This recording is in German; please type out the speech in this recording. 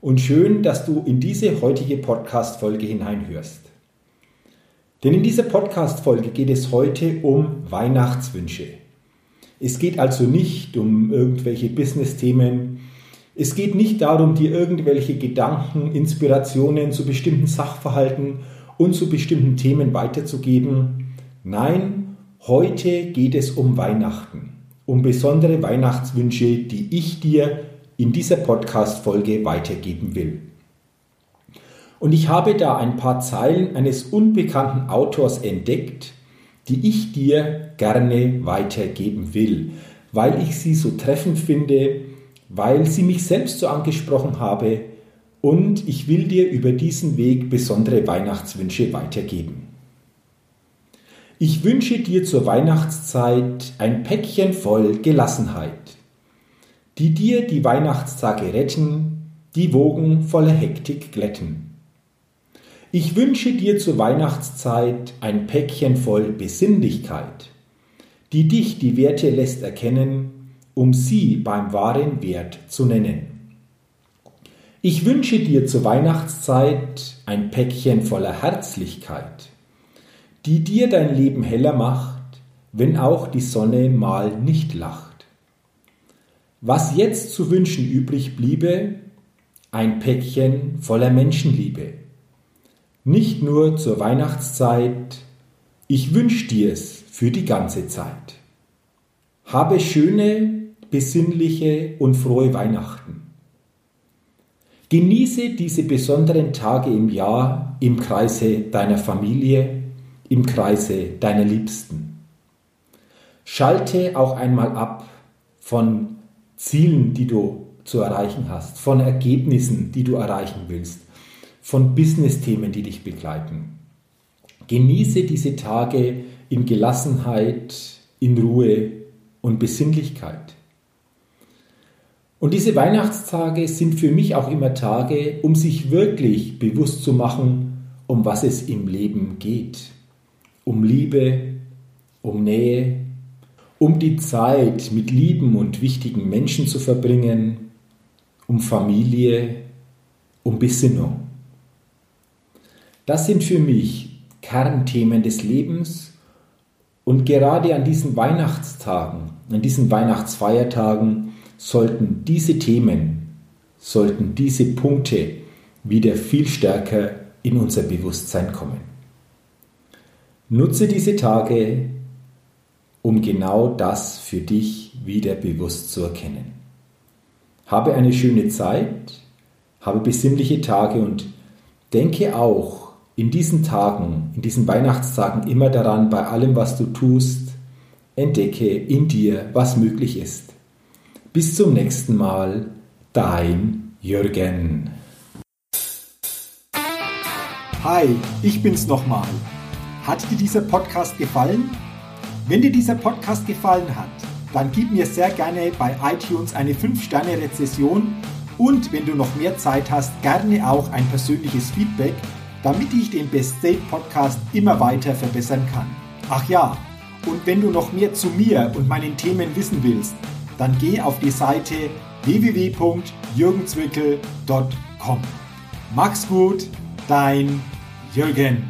und schön, dass du in diese heutige Podcast-Folge hineinhörst. Denn in dieser Podcast-Folge geht es heute um Weihnachtswünsche. Es geht also nicht um irgendwelche Business-Themen. Es geht nicht darum, dir irgendwelche Gedanken, Inspirationen zu bestimmten Sachverhalten und zu bestimmten Themen weiterzugeben. Nein, heute geht es um Weihnachten, um besondere Weihnachtswünsche, die ich dir in dieser Podcast-Folge weitergeben will. Und ich habe da ein paar Zeilen eines unbekannten Autors entdeckt, die ich dir gerne weitergeben will, weil ich sie so treffend finde, weil sie mich selbst so angesprochen habe und ich will dir über diesen Weg besondere Weihnachtswünsche weitergeben. Ich wünsche dir zur Weihnachtszeit ein Päckchen voll Gelassenheit die dir die Weihnachtstage retten, die Wogen voller Hektik glätten. Ich wünsche dir zur Weihnachtszeit ein Päckchen voll Besinnlichkeit, die dich die Werte lässt erkennen, um sie beim wahren Wert zu nennen. Ich wünsche dir zur Weihnachtszeit ein Päckchen voller Herzlichkeit, die dir dein Leben heller macht, wenn auch die Sonne mal nicht lacht. Was jetzt zu wünschen übrig bliebe, ein Päckchen voller Menschenliebe. Nicht nur zur Weihnachtszeit, ich wünsch dir es für die ganze Zeit. Habe schöne, besinnliche und frohe Weihnachten. Genieße diese besonderen Tage im Jahr im Kreise deiner Familie, im Kreise deiner Liebsten. Schalte auch einmal ab von Zielen, die du zu erreichen hast, von Ergebnissen, die du erreichen willst, von Business-Themen, die dich begleiten. Genieße diese Tage in Gelassenheit, in Ruhe und Besinnlichkeit. Und diese Weihnachtstage sind für mich auch immer Tage, um sich wirklich bewusst zu machen, um was es im Leben geht. Um Liebe, um Nähe, um die Zeit mit lieben und wichtigen Menschen zu verbringen, um Familie, um Besinnung. Das sind für mich Kernthemen des Lebens und gerade an diesen Weihnachtstagen, an diesen Weihnachtsfeiertagen sollten diese Themen, sollten diese Punkte wieder viel stärker in unser Bewusstsein kommen. Nutze diese Tage, um genau das für dich wieder bewusst zu erkennen. Habe eine schöne Zeit, habe besinnliche Tage und denke auch in diesen Tagen, in diesen Weihnachtstagen immer daran, bei allem, was du tust, entdecke in dir, was möglich ist. Bis zum nächsten Mal, dein Jürgen. Hi, ich bin's nochmal. Hat dir dieser Podcast gefallen? Wenn dir dieser Podcast gefallen hat, dann gib mir sehr gerne bei iTunes eine 5-Sterne-Rezession und wenn du noch mehr Zeit hast, gerne auch ein persönliches Feedback, damit ich den Best State Podcast immer weiter verbessern kann. Ach ja, und wenn du noch mehr zu mir und meinen Themen wissen willst, dann geh auf die Seite www.jürgenzwickel.com. Mach's gut, dein Jürgen.